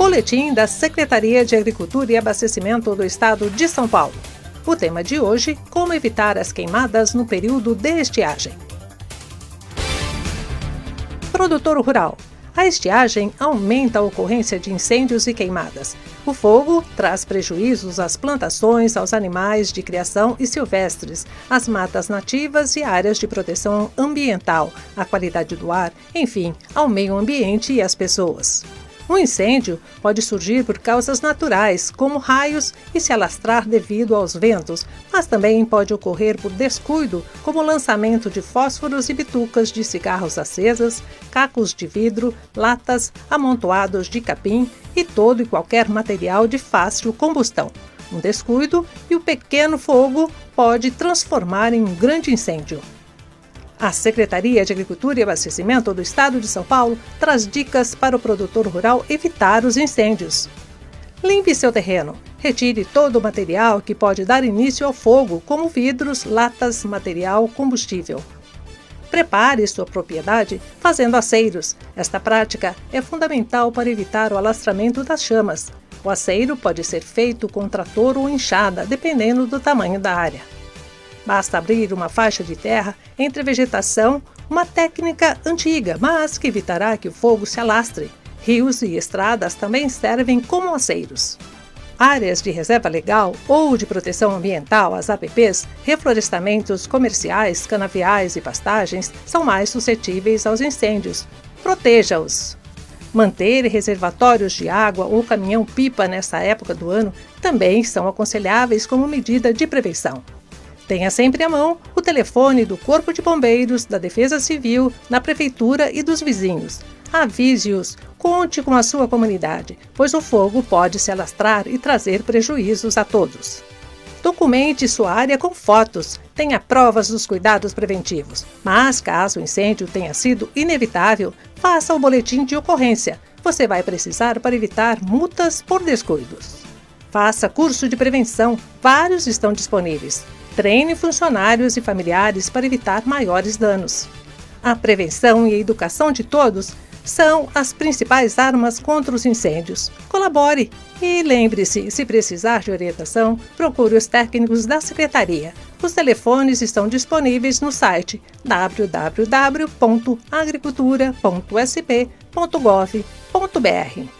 Boletim da Secretaria de Agricultura e Abastecimento do Estado de São Paulo. O tema de hoje: como evitar as queimadas no período de estiagem. Produtor rural. A estiagem aumenta a ocorrência de incêndios e queimadas. O fogo traz prejuízos às plantações, aos animais de criação e silvestres, às matas nativas e áreas de proteção ambiental, à qualidade do ar, enfim, ao meio ambiente e às pessoas. Um incêndio pode surgir por causas naturais, como raios e se alastrar devido aos ventos, mas também pode ocorrer por descuido, como lançamento de fósforos e bitucas de cigarros acesas, cacos de vidro, latas, amontoados de capim e todo e qualquer material de fácil combustão. Um descuido e o pequeno fogo pode transformar em um grande incêndio. A Secretaria de Agricultura e Abastecimento do Estado de São Paulo traz dicas para o produtor rural evitar os incêndios. Limpe seu terreno. Retire todo o material que pode dar início ao fogo, como vidros, latas, material combustível. Prepare sua propriedade fazendo aceiros. Esta prática é fundamental para evitar o alastramento das chamas. O aceiro pode ser feito com trator ou enxada, dependendo do tamanho da área. Basta abrir uma faixa de terra entre a vegetação, uma técnica antiga, mas que evitará que o fogo se alastre. Rios e estradas também servem como aceiros. Áreas de reserva legal ou de proteção ambiental, as APPs, reflorestamentos comerciais, canaviais e pastagens são mais suscetíveis aos incêndios. Proteja-os. Manter reservatórios de água ou caminhão-pipa nessa época do ano também são aconselháveis como medida de prevenção. Tenha sempre à mão o telefone do Corpo de Bombeiros, da Defesa Civil, da Prefeitura e dos vizinhos. Avise-os, conte com a sua comunidade, pois o fogo pode se alastrar e trazer prejuízos a todos. Documente sua área com fotos, tenha provas dos cuidados preventivos. Mas, caso o incêndio tenha sido inevitável, faça o boletim de ocorrência. Você vai precisar para evitar multas por descuidos. Faça curso de prevenção, vários estão disponíveis. Treine funcionários e familiares para evitar maiores danos. A prevenção e a educação de todos são as principais armas contra os incêndios. Colabore e lembre-se, se precisar de orientação, procure os técnicos da secretaria. Os telefones estão disponíveis no site www.agricultura.sp.gov.br.